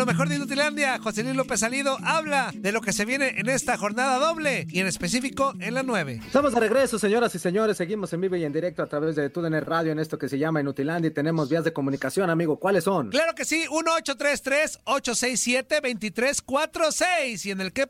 Lo mejor de Inutilandia, José Luis López Salido habla de lo que se viene en esta jornada doble y en específico en la 9. Estamos de regreso, señoras y señores. Seguimos en vivo y en directo a través de TUDN Radio en esto que se llama Inutilandia y tenemos vías de comunicación, amigo. ¿Cuáles son? Claro que sí, 1833-867-2346 y en el que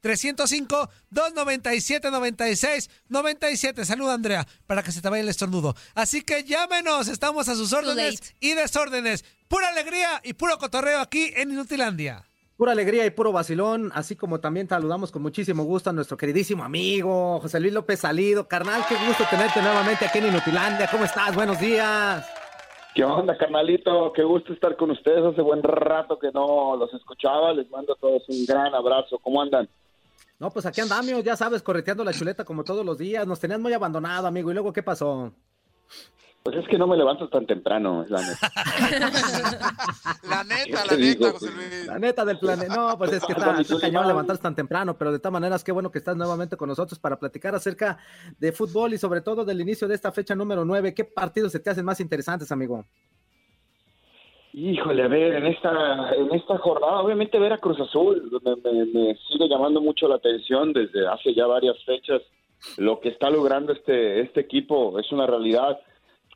Pacho 305-297-96-97. Saluda, Andrea, para que se te vaya el estornudo. Así que llámenos, estamos a sus órdenes y desórdenes. Pura alegría y puro cotorreo aquí en Inutilandia. Pura alegría y puro vacilón, así como también saludamos con muchísimo gusto a nuestro queridísimo amigo José Luis López Salido. Carnal, qué gusto tenerte nuevamente aquí en Inutilandia. ¿Cómo estás? Buenos días. ¿Qué onda, carnalito? Qué gusto estar con ustedes. Hace buen rato que no los escuchaba. Les mando a todos un gran abrazo. ¿Cómo andan? No, pues aquí andamos, ya sabes, correteando la chuleta como todos los días. Nos tenías muy abandonado, amigo. ¿Y luego qué pasó? Pues es que no me levanto tan temprano, la neta. la neta, la neta, José Luis. La neta del planeta. No, pues es que está, está cañón levantarse tan temprano, pero de todas maneras, qué bueno que estás nuevamente con nosotros para platicar acerca de fútbol y sobre todo del inicio de esta fecha número 9. ¿Qué partidos se te hacen más interesantes, amigo? Híjole, a ver, en esta, en esta jornada, obviamente ver a Cruz Azul me, me, sigue llamando mucho la atención desde hace ya varias fechas. Lo que está logrando este, este equipo es una realidad.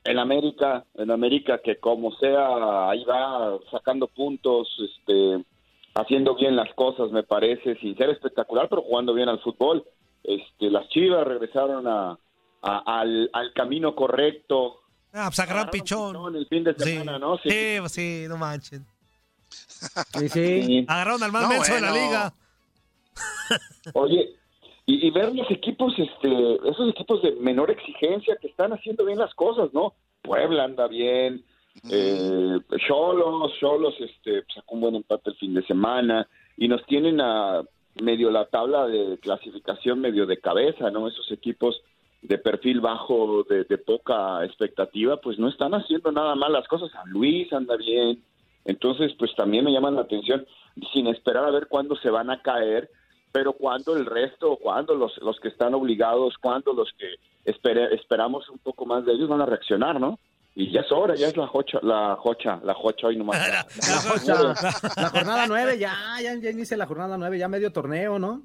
En América, en América que como sea, ahí va sacando puntos, este, haciendo bien las cosas, me parece, sin ser espectacular, pero jugando bien al fútbol. Este, las Chivas regresaron a, al, al camino correcto, Ah, pues agarraron pichón. el fin de semana, sí. ¿no? Sí. sí, pues sí, no manchen. Sí, sí. Agarraron al más no, de la liga. Oye, y, y, ver los equipos, este, esos equipos de menor exigencia que están haciendo bien las cosas, ¿no? Puebla anda bien, eh, Cholos, Cholos, este, sacó un buen empate el fin de semana y nos tienen a medio la tabla de clasificación medio de cabeza, ¿no? Esos equipos de perfil bajo, de, poca expectativa, pues no están haciendo nada mal las cosas. San Luis anda bien. Entonces, pues también me llaman la atención, sin esperar a ver cuándo se van a caer, pero cuándo el resto, cuándo los, los que están obligados, cuándo los que esperamos un poco más de ellos van a reaccionar, ¿no? Y ya es hora, ya es la jocha, la jocha, la jocha hoy nomás. la, la, la, jornada nueve, ya, ya, ya inicia la jornada nueve, ya medio torneo, ¿no?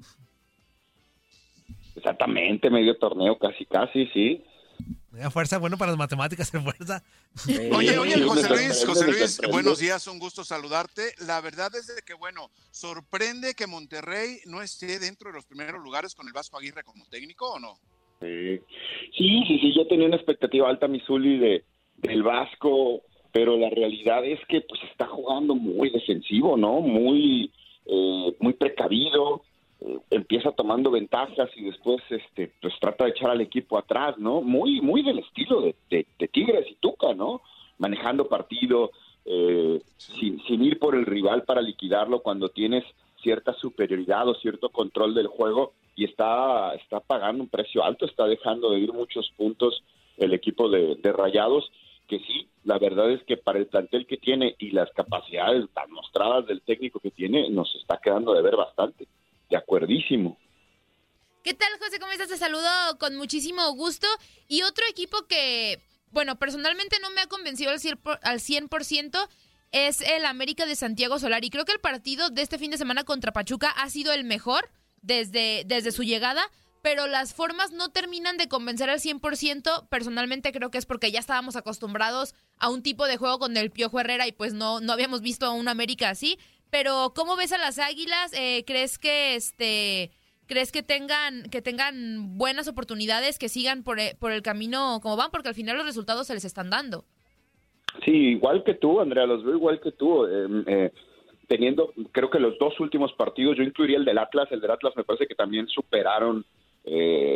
Exactamente, medio torneo, casi, casi, sí. fuerza, bueno para las matemáticas, en fuerza. Oye, oye, José Luis, José Luis, buenos días, un gusto saludarte. La verdad es de que, bueno, sorprende que Monterrey no esté dentro de los primeros lugares con el Vasco Aguirre como técnico, ¿o no? Sí, sí, sí, sí yo tenía una expectativa alta, Misuli, de, del Vasco, pero la realidad es que pues está jugando muy defensivo, ¿no? Muy, eh, muy precavido eh, empieza tomando ventajas y después este pues trata de echar al equipo atrás, ¿no? Muy muy del estilo de, de, Tigres y Tuca, ¿no? Manejando partido eh, sin, sin ir por el rival para liquidarlo cuando tienes cierta superioridad o cierto control del juego y está está pagando un precio alto, está dejando de ir muchos puntos el equipo de, de Rayados que sí, la verdad es que para el plantel que tiene y las capacidades tan mostradas del técnico que tiene, nos está quedando de ver bastante. De acuerdísimo. ¿Qué tal, José? ¿Cómo estás? Te saludo con muchísimo gusto. Y otro equipo que, bueno, personalmente no me ha convencido al 100%, es el América de Santiago Solar. Y creo que el partido de este fin de semana contra Pachuca ha sido el mejor desde, desde su llegada, pero las formas no terminan de convencer al 100%. Personalmente creo que es porque ya estábamos acostumbrados a un tipo de juego con el Piojo Herrera y pues no, no habíamos visto a un América así. Pero ¿cómo ves a las Águilas? Eh, ¿Crees que este crees que tengan que tengan buenas oportunidades, que sigan por, eh, por el camino como van, porque al final los resultados se les están dando? Sí, igual que tú, Andrea, los veo igual que tú. Em, eh, teniendo, creo que los dos últimos partidos, yo incluiría el del Atlas, el del Atlas me parece que también superaron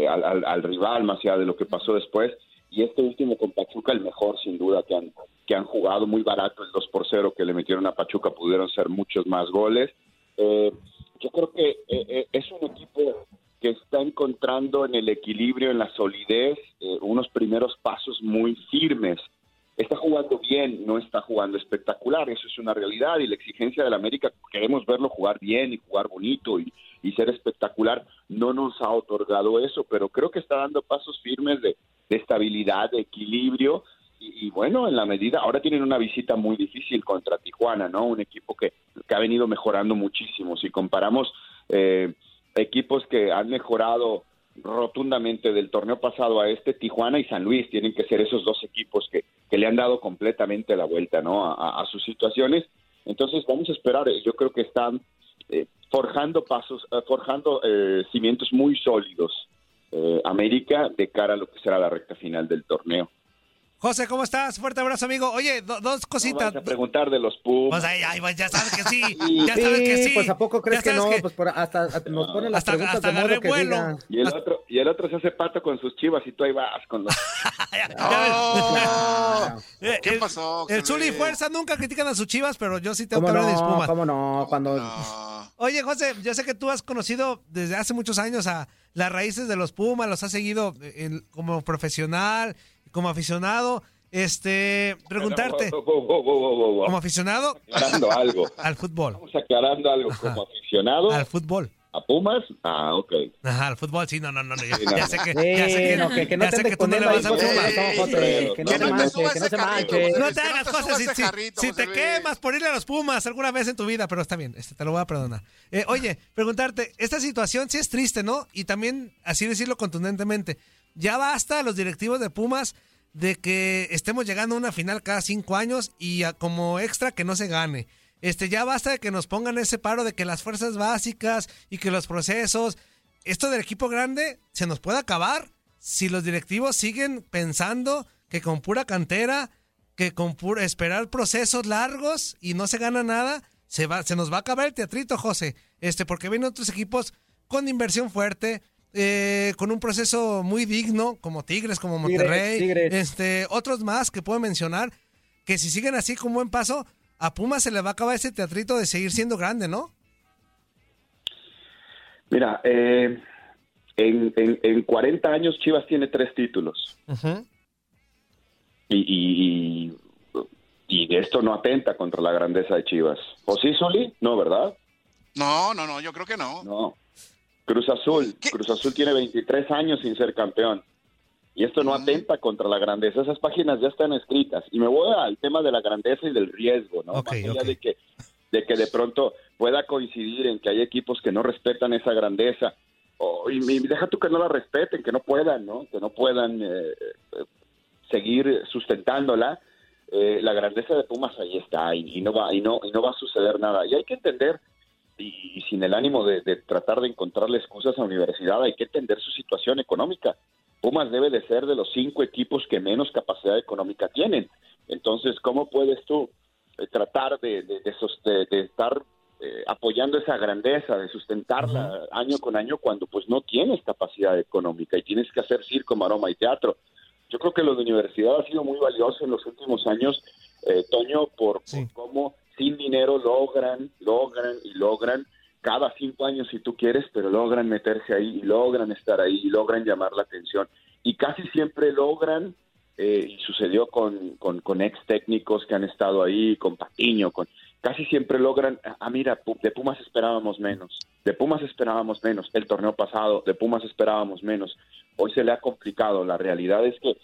al, al, rival más allá de lo que pasó después y este último con Pachuca el mejor sin duda que han, que han jugado muy barato el 2 por 0 que le metieron a Pachuca, pudieron ser muchos más goles. Eh, yo creo que eh, eh, es un equipo que está encontrando en el equilibrio, en la solidez, unos primeros pasos muy firmes está jugando bien, no está jugando espectacular, eso es una realidad y la exigencia del América, queremos verlo jugar bien y jugar bonito y, ser espectacular, no nos ha otorgado eso, pero creo que está dando pasos firmes de, estabilidad, de equilibrio y, bueno, en la medida, ahora tienen una visita muy difícil contra Tijuana, ¿no? Un equipo que, ha venido mejorando muchísimo, si comparamos eh, equipos que han mejorado rotundamente del torneo pasado a este, Tijuana y San Luis tienen que ser esos dos equipos que, que le han dado completamente la vuelta ¿no? a, sus situaciones. Entonces vamos a esperar, yo creo que están eh, forjando pasos, eh, forjando eh, cimientos muy sólidos América de cara a lo que será la recta final del torneo. José, ¿cómo estás? Fuerte abrazo, amigo. Oye, dos cositas. No a preguntar de los Pumas. Pues ahí, ahí, pues ya sabes que sí. Ya sabes que sí. Pues a poco crees que no, pues por, hasta, nos ponen las preguntas hasta de modo que diga. Y el otro, y el otro se hace pato con sus chivas y tú ahí vas con los. Eh, ¿Qué pasó? El Zuli y Fuerza nunca critican a sus chivas, pero yo sí tengo que hablar de mis Pumas. ¿Cómo no? Cuando. Oye, José, yo sé que tú has conocido desde hace muchos años a las raíces de los Pumas, los has seguido como profesional, como aficionado. Este, preguntarte, como aficionado, aclarando algo. al fútbol. Estamos aclarando algo, como aficionado. Al fútbol. ¿A Pumas? Ah, ok. Ajá, al fútbol, sí, no, no, no. Ya, sé que, ya sé que, no, que, que no te que tú no le vas a Pumas. Que no se manche, que no. No te hagas cosas si, si te quemas por irle a los Pumas alguna vez en tu vida, pero está bien, este, te lo voy a perdonar. Eh, oye, preguntarte, esta situación sí es triste, ¿no? Y también, así decirlo contundentemente, ya basta los directivos de Pumas de que estemos llegando a una final cada cinco años y como extra que no se gane. Este, ya basta de que nos pongan ese paro de que las fuerzas básicas y que los procesos, esto del equipo grande se nos puede acabar si los directivos siguen pensando que con pura cantera, que con pura, esperar procesos largos y no se gana nada, se va, se nos va a acabar el teatrito, José. Este, porque vienen otros equipos con inversión fuerte, eh, con un proceso muy digno, como Tigres, como Monterrey, este, otros más que puedo mencionar, que si siguen así con buen paso, a Puma se le va a acabar ese teatrito de seguir siendo grande, ¿no? Mira, eh, en, en, 40 años Chivas tiene tres títulos. y, y, y, esto no atenta contra la grandeza de Chivas. ¿O sí, Soli? No, ¿verdad? No, no, no, yo creo que no. No. Cruz Azul. Cruz Azul tiene 23 años sin ser campeón. Y esto no atenta contra la grandeza. Esas páginas ya están escritas. Y me voy al tema de la grandeza y del riesgo, ¿no? Más allá de que, de que de pronto pueda coincidir en que hay equipos que no respetan esa grandeza. y, deja tú que no la respeten, que no puedan, ¿no? Que no puedan eh, eh, seguir sustentándola. Eh, la grandeza de Pumas ahí está y, no va y no y no va a suceder nada. Y hay que entender y, sin el ánimo de, tratar de encontrarle excusas a la universidad, hay que entender su situación económica. Pumas debe de ser de los cinco equipos que menos capacidad económica tienen. Entonces, ¿cómo puedes tú eh, tratar de, de, estar eh, apoyando esa grandeza, de sustentarla año con año cuando pues no tienes capacidad económica y tienes que hacer circo, maroma y teatro? Yo creo que lo de universidad ha sido muy valioso en los últimos años, eh, Toño, por cómo sin dinero logran, logran y logran cada cinco años si tú quieres, pero logran meterse ahí y logran estar ahí y logran llamar la atención. Y casi siempre logran, eh, y sucedió con, con, ex técnicos que han estado ahí, con Patiño, con, casi siempre logran, ah, mira, de Pumas esperábamos menos, de Pumas esperábamos menos, el torneo pasado, de Pumas esperábamos menos, hoy se le ha complicado, la realidad es que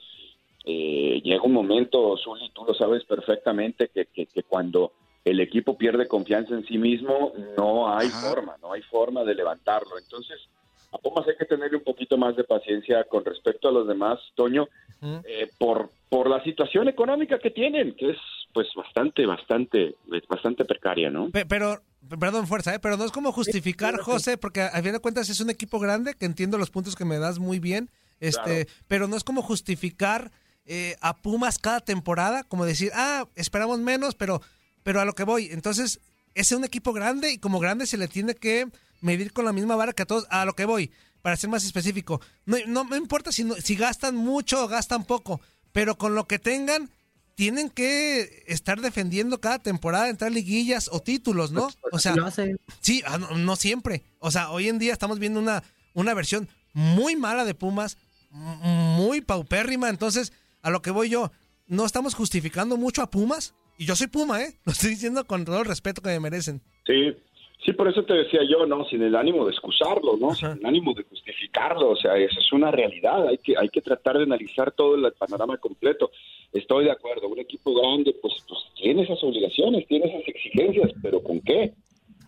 eh, llega un momento, Zuli, tú lo sabes perfectamente, que, que, que cuando el equipo pierde confianza en sí mismo, no hay forma, no hay forma de levantarlo. Entonces, a Pumas hay que tenerle un poquito más de paciencia con respecto a los demás, Toño, eh, por, por la situación económica que tienen, que es pues bastante, bastante, bastante precaria, ¿no? Pero, perdón, fuerza, ¿eh? pero no es como justificar, José, porque a fin de cuentas es un equipo grande, que entiendo los puntos que me das muy bien, este, pero no es como justificar eh, a Pumas cada temporada, como decir, ah, esperamos menos, pero pero a lo que voy, entonces, es un equipo grande y como grande se le tiene que medir con la misma vara que a todos. A lo que voy, para ser más específico, no, no me importa si, si gastan mucho o gastan poco, pero con lo que tengan, tienen que estar defendiendo cada temporada, entrar liguillas o títulos, ¿no? Pues, o sea, sí, ah, no, no, siempre. O sea, hoy en día estamos viendo una, una versión muy mala de Pumas, muy paupérrima. Entonces, a lo que voy yo, no estamos justificando mucho a Pumas. Y yo soy Puma, ¿eh? Lo estoy diciendo con todo el respeto que me merecen. Sí, sí, por eso te decía yo, ¿no? Sin el ánimo de excusarlo, ¿no? Sin el ánimo de justificarlo. O sea, eso es una realidad. Hay que, hay que tratar de analizar todo el panorama completo. Estoy de acuerdo. Un equipo grande, pues, pues tiene esas obligaciones, tiene esas exigencias, pero ¿con qué?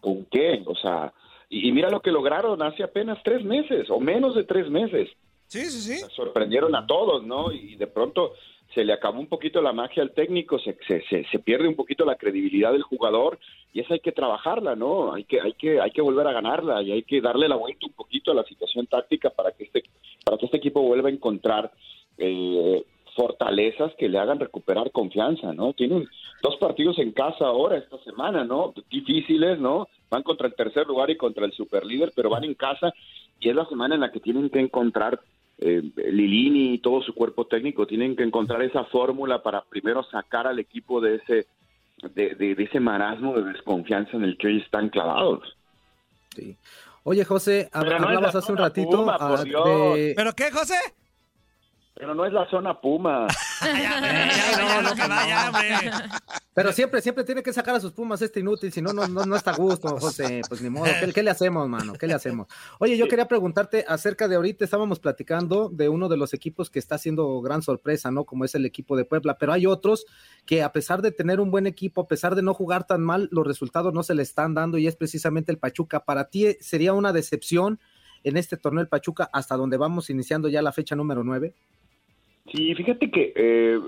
¿Con qué? O sea, y, mira lo que lograron hace apenas tres meses o menos de tres meses. Sí, sí, sí. sorprendieron a todos, ¿no? Y de pronto se le acabó un poquito la magia al técnico, se, se, se, pierde un poquito la credibilidad del jugador y eso hay que trabajarla, ¿no? Hay que, hay que, hay que volver a ganarla y hay que darle la vuelta un poquito a la situación táctica para que este, para que este equipo vuelva a encontrar eh, fortalezas que le hagan recuperar confianza, ¿no? Tienen dos partidos en casa ahora esta semana, ¿no? Difíciles, ¿no? Van contra el tercer lugar y contra el superlíder, pero van en casa y es la semana en la que tienen que encontrar eh, Lilini y todo su cuerpo técnico tienen que encontrar esa fórmula para primero sacar al equipo de ese de, ese marasmo de desconfianza en el que hoy están clavados. Sí. Oye, José, hablabas hace un ratito. ¿Pero qué, José? Pero no es la zona Puma. Pero siempre, siempre tiene que sacar a sus Pumas este inútil, si no, no, no, está a gusto, José. Pues ni modo, ¿qué, le hacemos, mano? ¿Qué le hacemos? Oye, yo quería preguntarte acerca de ahorita, estábamos platicando de uno de los equipos que está haciendo gran sorpresa, ¿no? Como es el equipo de Puebla, pero hay otros que a pesar de tener un buen equipo, a pesar de no jugar tan mal, los resultados no se le están dando y es precisamente el Pachuca. ¿Para ti sería una decepción en este torneo el Pachuca hasta donde vamos iniciando ya la fecha número 9? Sí, fíjate que eh,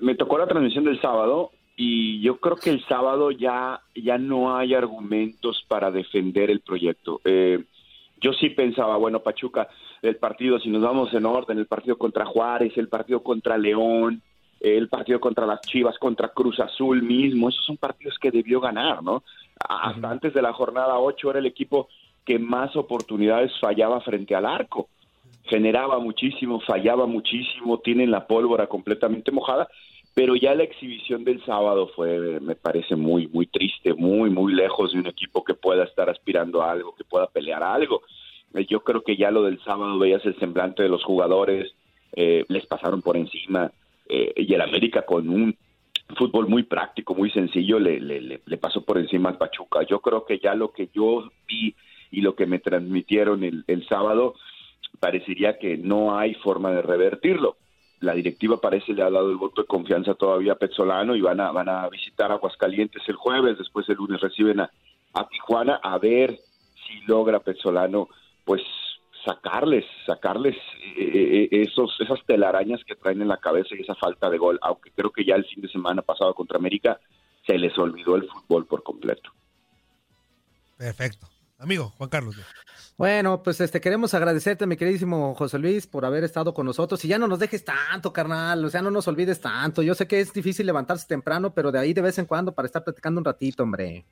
me tocó la transmisión del sábado y yo creo que el sábado ya, ya no hay argumentos para defender el proyecto. Eh, yo sí pensaba, bueno, Pachuca, el partido, si nos vamos en orden, el partido contra Juárez, el partido contra León, el partido contra las Chivas, contra Cruz Azul mismo, esos son partidos que debió ganar, ¿no? Hasta antes de la jornada 8 era el equipo que más oportunidades fallaba frente al arco generaba muchísimo, fallaba muchísimo, tienen la pólvora completamente mojada, pero ya la exhibición del sábado fue, me parece, muy, muy triste, muy, muy lejos de un equipo que pueda estar aspirando a algo, que pueda pelear a algo. Eh, yo creo que ya lo del sábado veías el semblante de los jugadores, eh, les pasaron por encima, eh, y el América con un fútbol muy práctico, muy sencillo, le, le, le pasó por encima al Pachuca. Yo creo que ya lo que yo vi y lo que me transmitieron el, el sábado, parecería que no hay forma de revertirlo. La directiva parece le ha dado el voto de confianza todavía a Petzolano y van a, van a visitar Aguascalientes el jueves, después el lunes reciben a, Tijuana a ver si logra Petzolano pues sacarles, sacarles eh, eh, esos, esas telarañas que traen en la cabeza y esa falta de gol, aunque creo que ya el fin de semana pasado contra América se les olvidó el fútbol por completo. Perfecto. Amigo, Juan Carlos. Bueno, pues este queremos agradecerte, mi queridísimo José Luis, por haber estado con nosotros. Y ya no nos dejes tanto, carnal, o sea, no nos olvides tanto. Yo sé que es difícil levantarse temprano, pero de ahí de vez en cuando para estar platicando un ratito, hombre.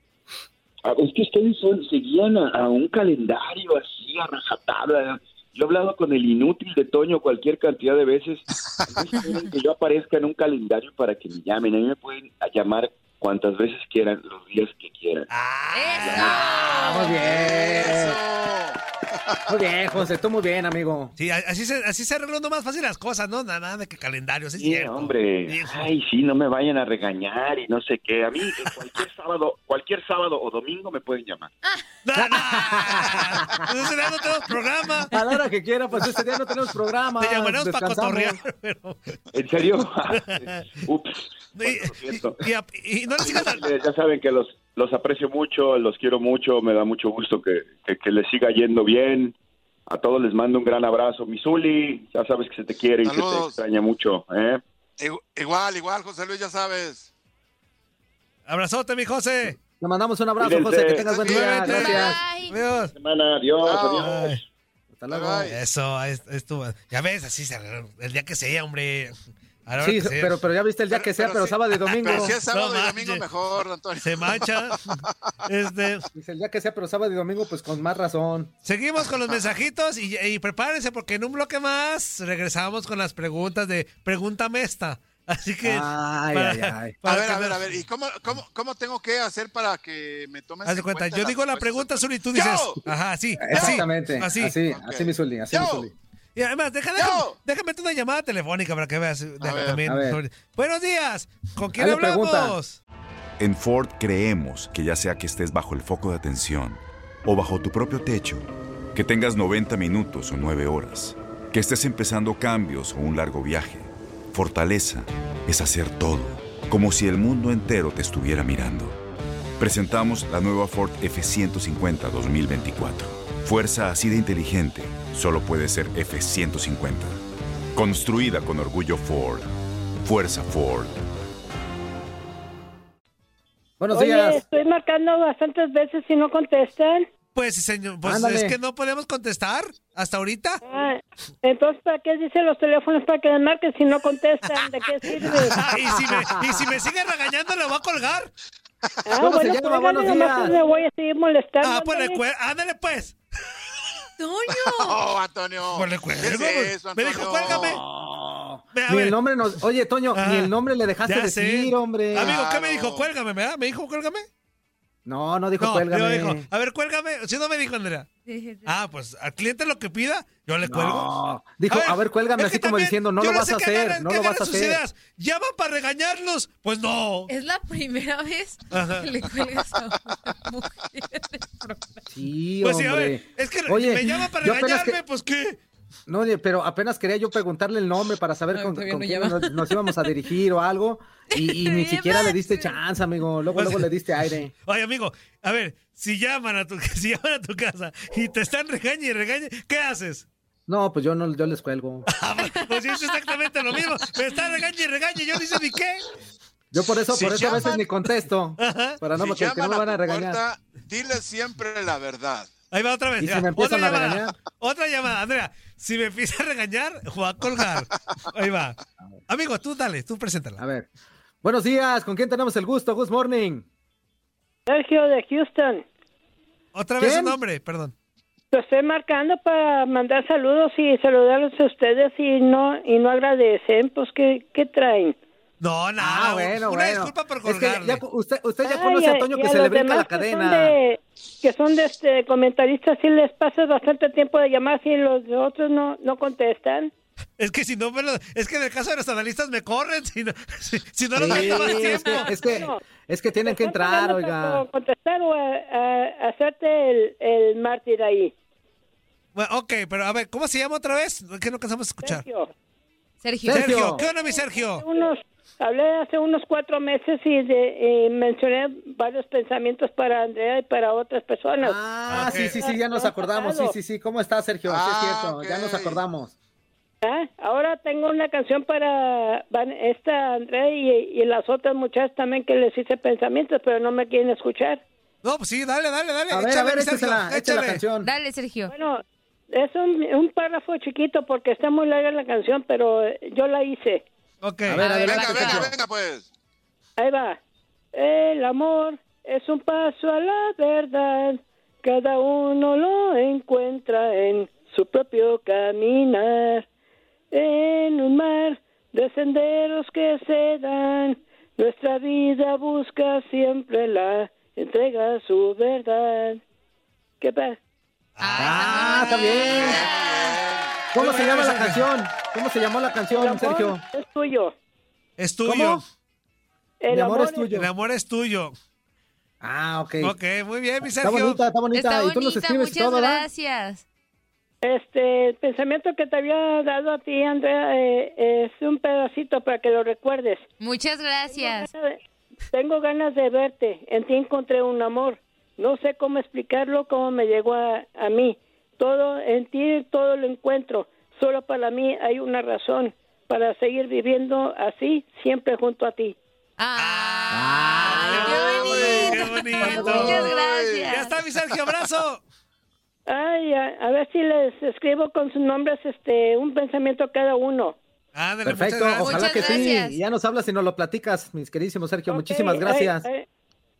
Ah, es que ustedes seguían a, un calendario así, a rajatabla. Yo he hablado con el inútil de Toño cualquier cantidad de veces. No que yo aparezca en un calendario para que me llamen. A mí me pueden llamar cuantas veces quieran, los días que quieran. ¡Ah! Muy bien. Muy bien, José, tú muy bien, amigo. Sí, así se, así se arreglando más fácil las cosas, ¿no? Nada de que calendarios, es sí, hombre. Ay, sí, no me vayan a regañar y no sé qué. A mí cualquier sábado, cualquier sábado o domingo me pueden llamar. Ah. ese día no tenemos programa. A la hora que quiera, pues ese día no tenemos programa. Te llamaremos para cotorrear, pero... ¿En serio? Ups. Y, no Ya saben que los los aprecio mucho, los quiero mucho, me da mucho gusto que, que, les siga yendo bien. A todos les mando un gran abrazo. Misuli, ya sabes que se te quiere y que te extraña mucho. ¿eh? Igual, igual, José Luis, ya sabes. Abrazote, mi José. Le mandamos un abrazo, José. Que tengas buen día. Gracias. Adiós. Semana, adiós, adiós. Hasta luego. Eso, estuvo. Ya ves, así el día que sea, hombre. Sí, pero, pero ya viste el día que sea, pero, sábado y domingo. Pero si es sábado y domingo mejor, Antonio. Se mancha. este... Dice el día que sea, pero sábado y domingo, pues con más razón. Seguimos con los mensajitos y, y prepárense porque en un bloque más regresamos con las preguntas de Pregúntame esta. Así que. Ay, ay, ay. a ver, a ver, a ver. ¿Y cómo, cómo, cómo tengo que hacer para que me tomes Haz de cuenta, yo digo la pregunta, Zuli, y tú dices. Ajá, sí. Exactamente. Así. Así, así, mi Zuli, así mi Zuli. Y además, déjame, déjame una llamada telefónica para que veas. también, Buenos días. ¿Con quién hablamos? En Ford creemos que ya sea que estés bajo el foco de atención o bajo tu propio techo, que tengas 90 minutos o 9 horas, que estés empezando cambios o un largo viaje Fortaleza es hacer todo, como si el mundo entero te estuviera mirando. Presentamos la nueva Ford F150 2024. Fuerza así de inteligente solo puede ser F150. Construida con orgullo Ford. Fuerza Ford. Buenos días. estoy marcando bastantes veces y no contestan. Pues, señor, pues es que no podemos contestar hasta ahorita. Ah, entonces, ¿para qué dicen los teléfonos para que me marquen si no contestan? ¿De qué sirve? ¿Y, si me, y si me sigue regañando, ¿le voy a colgar? Ah, ¿Cómo bueno, se llama? Buenos días. me voy a seguir molestando. Ah, pues, ándale pues. Toño. Oh, Antonio. Pues cuelgo. Es eso, me dijo, cuélgame. Oh. Ni el nombre nos... Oye, Toño, ni el nombre le dejaste decir, hombre. Amigo, ¿qué me dijo? Cuélgame, ¿verdad? ¿Me dijo cuélgame? No, no dijo no, cuélgame. Dijo, a ver, cuélgame. Si no me dijo, Andrea. Ah, pues al cliente lo que pida, yo le cuelgo. No, dijo, a ver, cuélgame, así como diciendo, no lo vas a hacer, no lo vas a hacer. Ideas. ¿Llaman para regañarlos? Pues no. Es la primera vez que le cuelgas a una mujer Sí, pues hombre. sí, a ver, es que Oye, me llaman para regañarme, pues ¿qué? No, pero apenas quería yo preguntarle el nombre para saber con, quién nos, íbamos a dirigir o algo. Y, ni siquiera le diste chance, amigo. Luego, luego le diste aire. Oye, amigo, a ver, si llaman a tu, si llaman a tu casa y te están regañando y regañando, ¿qué haces? No, pues yo no, yo les cuelgo. Ah, pues es exactamente lo mismo. Me están regañando y regañando y yo no hice ni qué. Yo por eso, por eso a veces ni contesto. Para no, porque no me van a regañar. dile siempre la verdad. Ahí va otra vez. ¿Y si me otra, a llamada, regañar? otra llamada, Andrea. Si me empieza a regañar, voy a colgar. Ahí va. Amigo, tú dale, tú preséntala. A ver. Buenos días, ¿con quién tenemos el gusto? Good morning. Sergio de Houston. Otra vez su nombre, perdón. Lo estoy marcando para mandar saludos y saludarlos a ustedes y no y no agradecen, pues ¿qué, qué traen? No, nada, ah, bueno, una disculpa por colgarle. usted, usted ya conoce a Toño que se le brinca la cadena. Que son de, que son de este, comentaristas, sí les pasa bastante tiempo de llamar y los otros no, no contestan. Es que si no, es que en el caso de los analistas me corren, si no, si, no sí, más tiempo. Es que, es que, tienen que entrar, oiga. Contestar o hacerte el, el mártir ahí. Bueno, ok, pero a ver, ¿cómo se llama otra vez? Que no cansamos de escuchar. Sergio. Sergio. Sergio. ¿Qué onda, mi Sergio? Unos Hablé hace unos cuatro meses y de, mencioné varios pensamientos para Andrea y para otras personas. Ah, sí, sí, sí, ya nos acordamos. Sí, sí, sí. ¿Cómo estás, Sergio? sí, es ah, ya nos acordamos. Ah, ahora tengo una canción para esta Andrea y, las otras muchachas también que les hice pensamientos, pero no me quieren escuchar. No, pues sí, dale, dale, dale. A ver, a ver, Sergio, la, la canción. Dale, Sergio. Bueno, es un, un párrafo chiquito porque está muy larga la canción, pero yo la hice. Ok. A ver, venga, venga, venga, pues. Ahí va. El amor es un paso a la verdad. Cada uno lo encuentra en su propio caminar. En un mar de senderos que se dan, nuestra vida busca siempre la entrega su verdad. ¿Qué pasa? Ah, está bien. ¿Cómo se llama la canción? ¿Cómo se llamó la canción, Sergio? Es tuyo. Es tuyo. El amor, es tuyo. El amor es tuyo. Ah, ok. Ok, muy bien, mi Sergio. Está bonita, está bonita. y tú nos escribes muchas todo, gracias. Este, el pensamiento que te había dado a ti, Andrea, eh, es un pedacito para que lo recuerdes. Muchas gracias. Tengo ganas de, verte. En ti encontré un amor. No sé cómo explicarlo, cómo me llegó a, a mí. Todo en ti, todo lo encuentro. Solo para mí hay una razón para seguir viviendo así, siempre junto a ti. ¡Ah! ¡Qué bonito! Muchas gracias. Ya está mi Sergio, abrazo. Ay, a, ver si les escribo con sus nombres este un pensamiento a cada uno. Perfecto, ojalá que sí. Ya nos hablas y nos lo platicas, mis queridísimos Sergio. Muchísimas gracias.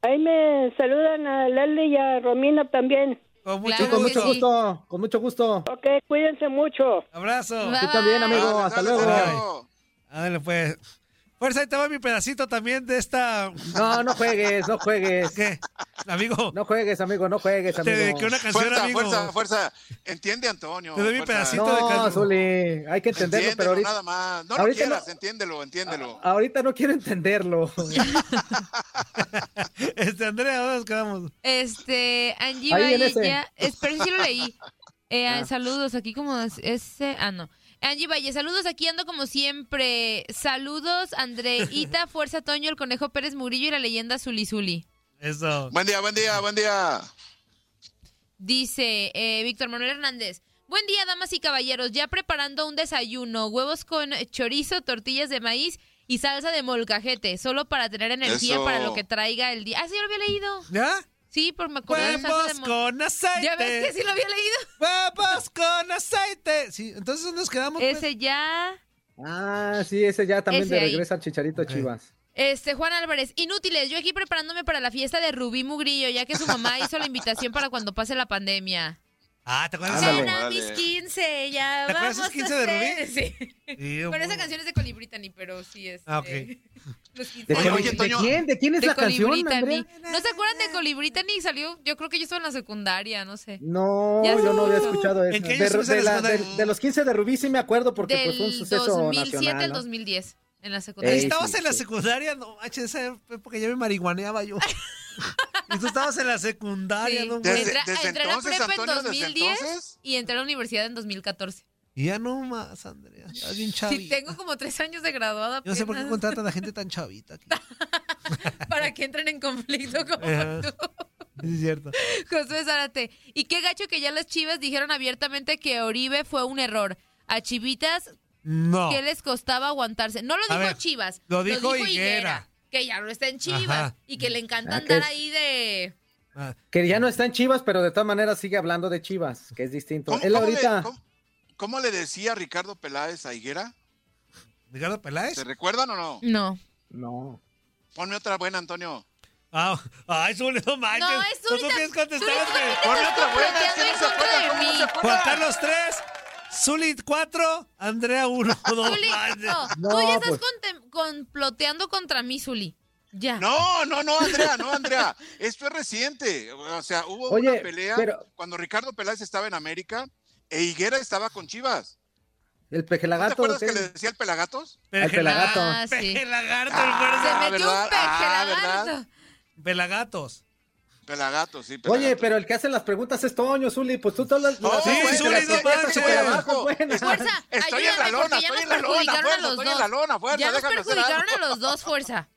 Ahí, me saludan a Lali y a Romina también. Con mucho, gusto, con mucho gusto. Ok, cuídense mucho. Abrazo. Tú también, amigo. Hasta luego. Ándale, pues. Fuerza, ahí te va mi pedacito también de esta. No, no juegues, no juegues. ¿Qué? Amigo. No juegues, amigo, no juegues, amigo. Te dediqué una canción, fuerza, amigo. Fuerza, fuerza, Entiende, Antonio. Te doy mi pedacito no, de canción. No, Zuli, hay que entenderlo, pero ahorita. nada más. No lo quieras, no... entiéndelo, entiéndelo. ahorita no quiero entenderlo. este, Andrea, ¿dónde nos quedamos? Este, Angie Valle, espero si lo leí. Eh, ah. Saludos, aquí como ese. Ah, no. Angie Valle, saludos, aquí ando como siempre. Saludos, Andreita, Fuerza Toño, el Conejo Pérez Murillo y la leyenda Zuli Zuli. Eso. Buen día, buen día, buen día. Dice eh, Víctor Manuel Hernández. Buen día, damas y caballeros. Ya preparando un desayuno. Huevos con chorizo, tortillas de maíz y salsa de molcajete. Solo para tener energía para lo que traiga el día. Ah, sí, lo había leído. ¿Ya? Sí, por me acuerdo Huevos de con aceite. Ya ves que sí lo había leído. Huevos con aceite. Sí, entonces nos quedamos. Ese pues? ya. Ah, sí, ese ya también ese de regresa al Chicharito Chivas. Este, Juan Álvarez, inútiles, yo aquí preparándome para la fiesta de Rubí Mugrillo, ya que su mamá hizo la invitación para cuando pase la pandemia. Ah, ¿te acuerdas? Cena mis 15, ya ¿Te acuerdas sus 15 de Rubí? Sí. Bueno, esa canción es de Colibritani, pero sí es. Ah, ok. Los 15 ¿De, oye, ¿De quién? ¿De quién es de la canción, Andrea? ¿No se acuerdan de Colibritani? Salió, yo creo que yo estaba en la secundaria, no sé. No, yo no había escuchado eso. de, de, la, de, de, los 15 de Rubí sí me acuerdo porque del pues, fue un suceso 2007 nacional. al 2010. En la secundaria. Estabas en la secundaria, no, esa época ya me marihuaneaba yo. y tú estabas en la secundaria, sí. ¿no? Desde, entré, desde entré entonces, a la prepa Antonio, en 2010 y entré a la universidad en 2014. Y ya no más, Andrea. Estás bien chavita. Sí, tengo como tres años de graduada. Yo no sé por qué contratan a gente tan chavita. Aquí. Para que entren en conflicto como Ajá. tú. Es cierto. José Zárate. Y qué gacho que ya las chivas dijeron abiertamente que Oribe fue un error. A Chivitas, No. ¿qué les costaba aguantarse? No lo dijo ver, Chivas. lo dijo Higuera. Que ya no está en Chivas. Ajá. Y que le encanta Ah, andar es- ahí de. Ah, Que ya no está en Chivas, pero de todas maneras sigue hablando de Chivas, que es distinto. ¿Cómo, Él ahorita. cómo- cómo le decía Ricardo Peláez a Higuera? ¿Ricardo Peláez? ¿Se recuerdan o no? No. No. Ponme otra buena, Antonio. Ah, ay, Zuli, no manches. No, es ¿Tú Zuli, tienes que contestar? Zuli, güey? Zuli, Ponme otra buena, es que no se de cómo mí. se acuerdan. Juan Carlos 3, Zuli 4, Andrea 1. No, Zuli, no, No, tú ya estás pues. contem- comploteando contra mí, Zuli. Ya. No, no, no, Andrea, no, Andrea. Esto es reciente. O sea, hubo Oye, una pelea pero- cuando Ricardo Peláez estaba en América e Higuera estaba con Chivas. El ¿No te pejelagato. acuerdas que le decía el Pelagatos? Al pelagato. Ah, sí. Pelagato, Se el. Ah, metió ¿verdad? un peje Ah. Pelagatos. Pelagatos, sí. Oye, Pelagatos. pero el que hace las preguntas es Toño, Zuli. Pues tú todas las. No, sí, Zuli, no manches. Fuerza, Estoy en la lona, estoy en la lona, fuerza, estoy en la lona, fuerza, ya nos perjudicaron a los dos, fuerza.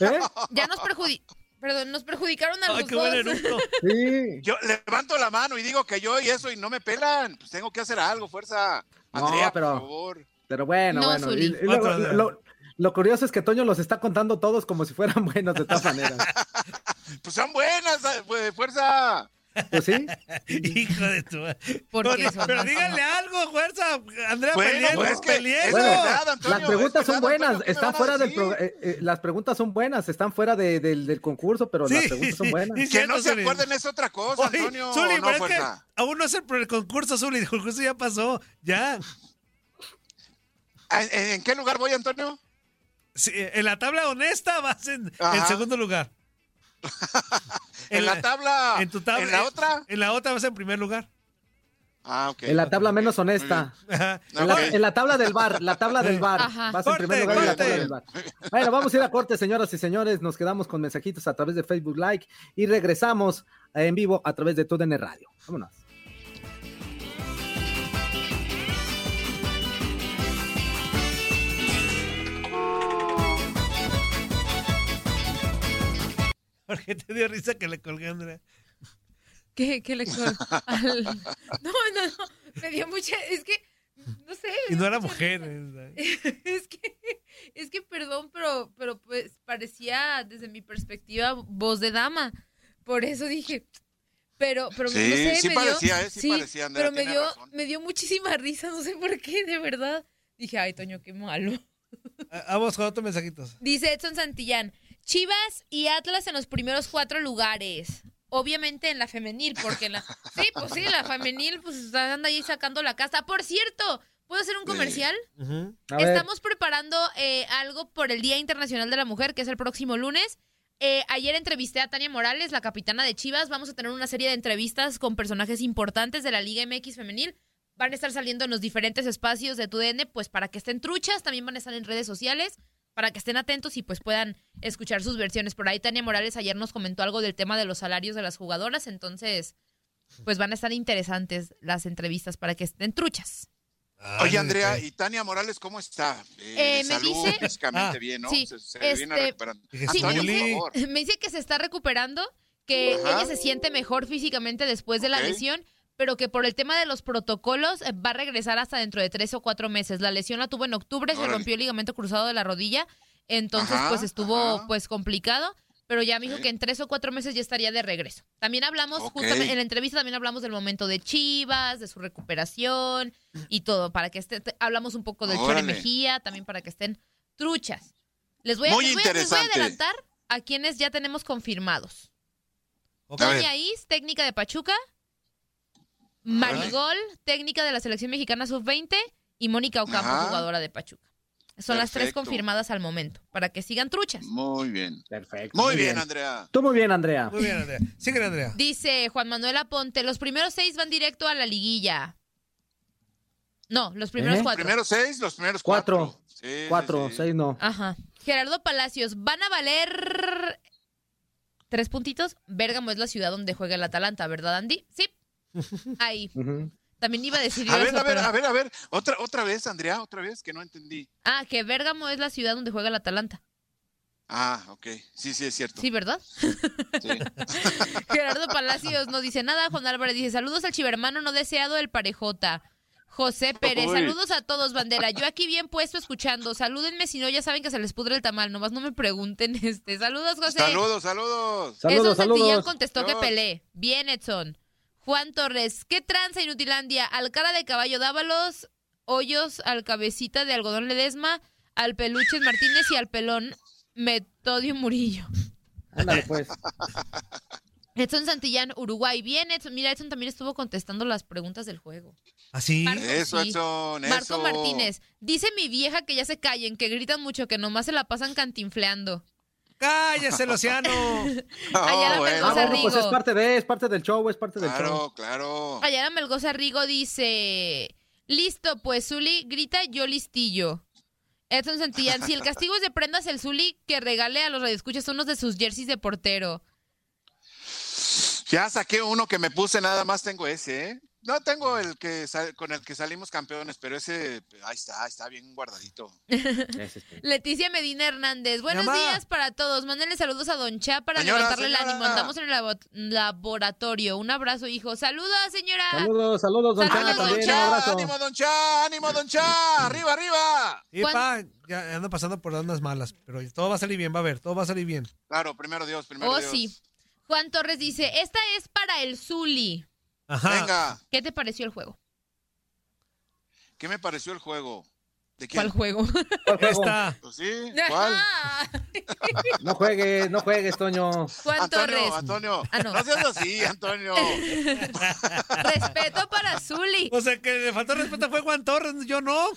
¿Eh? Ya nos perjudicaron. Perdón, nos perjudicaron a Ay, los qué buen dos. eructo. Sí. Yo levanto la mano y digo que yo y eso y no me pelan. Pues tengo que hacer algo, fuerza. No, Andrea, pero- por favor. Pero bueno, No, bueno. Zuli. y- y lo, lo- lo- lo curioso es que Toño los está contando todos como si fueran buenos de todas maneras. Pues son buenas, pues, fuerza. Pues sí. Hijo de tu madre. ¿Por qué No, son Pero díganle algo, fuerza. Andrea, Bueno, peleemos, pues es que- peleemos. es Bueno, verdad, Antonio, las preguntas es son verdad, buenas, Antonio, ¿qué me están fuera del pro- eh, eh, las preguntas son buenas, están fuera de- del, del concurso, pero las Sí, preguntas son sí, buenas. sí. Que cierto, no se Zuli. acuerden es otra cosa, Oye, Antonio. Zuli, ¿o no, pero es que fuerza? aún no es el, el concurso, Zuli. El concurso ya pasó. Ya. ¿En, en- qué lugar voy, Antonio? Sí, en la tabla honesta vas en, Ajá. en segundo lugar. En, la, tabla. En tu tabla. ¿En la otra? En la otra vas en primer lugar. Ah, ok. En la tabla menos honesta. En la, Ok. en la tabla del bar, la tabla del bar. Ajá. Vas en primer lugar en la tabla del bar. Bueno, vamos a ir a corte, señoras y señores. Nos quedamos con mensajitos a través de Facebook Like y regresamos en vivo a través de TUDN Radio. Vámonos. ¿Por qué te dio risa que le colgué, Andrea? ¿Qué, qué le col- al- No, no, no. Me dio mucha. Es que. No sé. Y no era mujer. risa. Es que. Es que, perdón, pero, pero pues parecía, desde mi perspectiva, voz de dama. Por eso dije. Pero, pero Sí, no sé, sí me parecía, dio, ¿eh? Sí parecía, Andrea, pero me dio, razón. me dio muchísima risa, no sé por qué, de verdad. Dije, ay, Toño, qué malo. Vamos con otros mensajitos. Dice Edson Santillán, Chivas y Atlas en los primeros cuatro lugares. Obviamente en la femenil, porque en la... Sí, pues sí, la femenil pues anda ahí sacando la casa. Por cierto, ¿puedo hacer un comercial? Estamos preparando eh, algo por el Día Internacional de la Mujer, que es el próximo lunes. Eh, ayer entrevisté a Tania Morales, la capitana de Chivas. Vamos a tener una serie de entrevistas con personajes importantes de la Liga MX femenil. Van a estar saliendo en los diferentes espacios de TUDN, pues para que estén truchas. También van a estar en redes sociales para que estén atentos y pues puedan escuchar sus versiones. Por ahí Tania Morales ayer nos comentó algo del tema de los salarios de las jugadoras, entonces pues van a estar interesantes las entrevistas para que estén truchas. Oye, Andrea, ¿y Tania Morales cómo está? Eh, me dice, físicamente bien, ¿no? Sí, se, viene recuperando. Sí, me, dice, que se está recuperando, que ella se siente mejor físicamente después de la lesión pero que por el tema de los protocolos eh, va a regresar hasta dentro de tres o cuatro meses. La lesión la tuvo en octubre, se rompió el ligamento cruzado de la rodilla, entonces pues estuvo pues complicado, pero ya me dijo que en tres o cuatro meses ya estaría de regreso. También hablamos, justamente en la entrevista también hablamos del momento de Chivas, de su recuperación y todo, para que esté, hablamos un poco del Chore Mejía, también para que estén truchas. Les voy, a, les voy, a, adelantar a quienes ya tenemos confirmados. Doña Is, técnica de Pachuca, Marigol, técnica de la selección mexicana sub-20, y Mónica Ocampo, jugadora de Pachuca. Son las tres confirmadas al momento, para que sigan truchas. Muy bien. Perfecto. Muy, bien, Andrea. Tú muy bien, Andrea. Muy bien, Andrea. Sigue, Andrea. Dice Juan Manuel Aponte, los primeros seis van directo a la liguilla. No, los primeros ¿Eh? cuatro. Los primeros seis, los primeros cuatro. Cuatro, cuatro seis no. Ajá. Gerardo Palacios, van a valer tres puntitos. Bérgamo es la ciudad donde juega el Atalanta, ¿verdad, Andy? Sí. Ahí. También iba a decir. A ver, a ver, a ver, a ver. Otra, otra vez, Andrea, otra vez, que no entendí. Ah, que Bérgamo es la ciudad donde juega el Atalanta. Ah, ok. Sí, sí, es cierto. Sí, ¿verdad? Sí. Gerardo Palacios no dice nada. Juan Álvarez dice: Saludos al chivermano no deseado, el parejota. José Pérez, saludos a todos, bandera. Yo aquí bien puesto escuchando. Salúdenme si no, ya saben que se les pudre el tamal. Nomás no me pregunten este. Saludos, José. Saludos, saludos. Saludos, saludos. contestó que pelé. Bien, Edson. Juan Torres, ¿qué tranza Inutilandia? Al cara de caballo Dávalos, hoyos al cabecita de algodón Ledesma, al peluches Martínez y al pelón Metodio Murillo. Ándale pues. Edson Santillán, Uruguay. Bien, Edson. Mira, Edson también estuvo contestando las preguntas del juego. ¿Así? ¿Ah, eso, Edson, Marco Martínez. Dice mi vieja que ya se callen, que gritan mucho, que nomás se la pasan cantinfleando. ¡Cállese, Luciano! Ayala Melgoza Rigo. Pues es parte de, es parte del show, es parte del show. Claro, claro. Ayala Melgoza Rigo dice: Listo, pues Zuli grita yo listillo. Edson Santillán, si el castigo es de prendas, el Zuli que regale a los radioescuchas unos de sus jerseys de portero. Ya saqué uno que me puse, nada más tengo ese, ¿eh? No tengo el que con el que salimos campeones, pero ese ahí está, está bien guardadito. Leticia Medina Hernández, buenos días para todos. Mándenle saludos a Don Cha para levantarle el ánimo. Andamos en el laboratorio. Un abrazo, hijo. Saludos, señora. Saludos, saludos, Don Cha. Ánimo, Don Cha, ánimo, Don Cha. Arriba, arriba. Y pa, ya ando pasando por unas malas, pero todo va a salir bien, va a ver, todo va a salir bien. Claro, primero Dios, primero oh, Dios. sí. Juan Torres dice, esta es para el Zuli. Venga. ¿Qué te pareció el juego? ¿Qué me pareció el juego? ¿De ¿Cuál juego? ¿Cuál juego? Está. Pues sí, ¿cuál? no juegues, no juegues, Toño. Juan Antonio, Torres. Antonio, ah, no. no seas así, Antonio. respeto para Zuli. O sea, que le faltó respeto fue Juan Torres, yo no.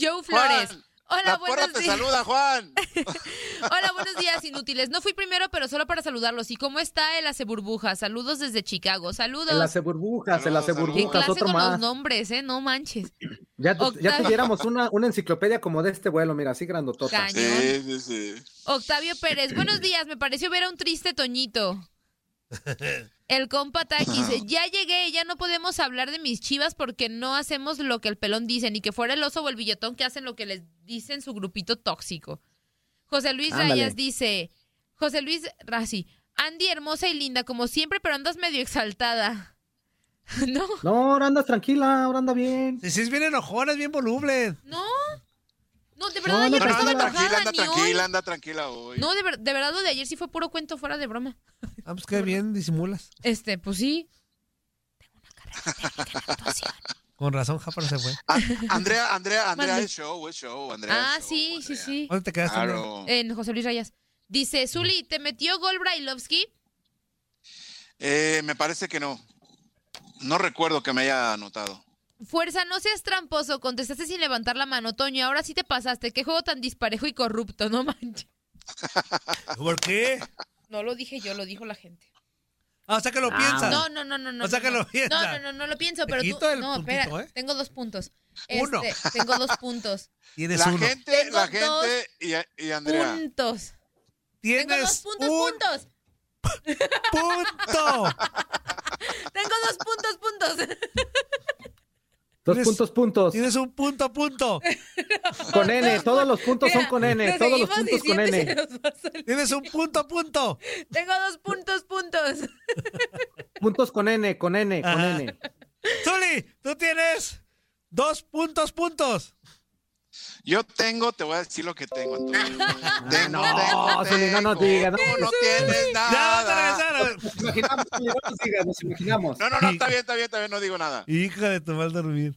Joe Flores. Juan. Hola, La buenos porra te días. saluda, Juan. Hola, buenos días, inútiles. No fui primero, pero solo para saludarlos. ¿Y cómo está el Hace Burbujas? Saludos desde Chicago. Saludos. El hace burbujas, el hace Saludos, Qué burbujas, clase otro con más. los nombres, ¿eh? No manches. Ya, ya tuviéramos una, una enciclopedia como de este vuelo, mira, así grandotota. Cañón. Sí, sí, sí. Octavio Pérez, buenos días. Me pareció ver a un triste Toñito. El compa Taki dice, ya llegué, ya no podemos hablar de mis chivas porque no hacemos lo que el pelón dice, ni que fuera el oso o el billetón que hacen lo que les dicen su grupito tóxico. José Luis Ándale. Rayas dice, José Luis Razi, Andy hermosa y linda como siempre, pero andas medio exaltada. no, No, ahora andas tranquila, ahora anda bien. Si es bien enojona, es bien voluble. no, no, de verdad No, ayer no, no No, estaba anda tranquila, enojada, anda ni hoy. tranquila, anda tranquila hoy. No, de, ver- de verdad lo de ayer sí fue puro cuento fuera de broma. Ah, pues qué bien disimulas. Este, pues sí. Tengo una carrera técnica en actuación. Con razón, Japón se fue. Ah, Andrea, Andrea, Andrea, es show, es show, Andrea. Ah, sí, sí, sí. ¿Dónde te quedaste? Claro. En José Luis Rayas. Dice, Zuli, ¿te metió gol Brailovsky? Eh, me parece que no. No recuerdo que me haya anotado. Fuerza, no seas tramposo, contestaste sin levantar la mano, Toño. Ahora sí te pasaste. Qué juego tan disparejo y corrupto, no manches. ¿Por qué? No lo dije yo, lo dijo la gente. Ah, o sea que lo Ah, piensas. No, no, no, no, no. O sea que lo piensas. No, no, no, no lo pienso, pero tú. quito el No, puntito, espera, ¿eh? tengo dos puntos. Uno. Este, tengo dos puntos. Tienes La uno. gente, Tengo la gente y, y Andrea. Puntos. Tienes Tengo dos puntos, un puntos. punto. Tengo dos puntos, puntos. Dos Tienes- puntos, puntos. Tienes un punto, punto. Con N, todos los puntos son con N, todos los puntos con N. Tienes un punto, punto. Tengo dos puntos, puntos. Puntos con N, con N, con Ajá. N. Zuli, tú tienes dos puntos, puntos. Yo tengo, te voy a decir lo que tengo, Antonio. Tengo, no, tengo, Zuli, no nos digas, no. No tienes Ya vas a nada. regresar. Nos imaginamos, nos imaginamos. No, no, no, está bien, está bien, está bien, no digo nada. Hija de tu mal dormir.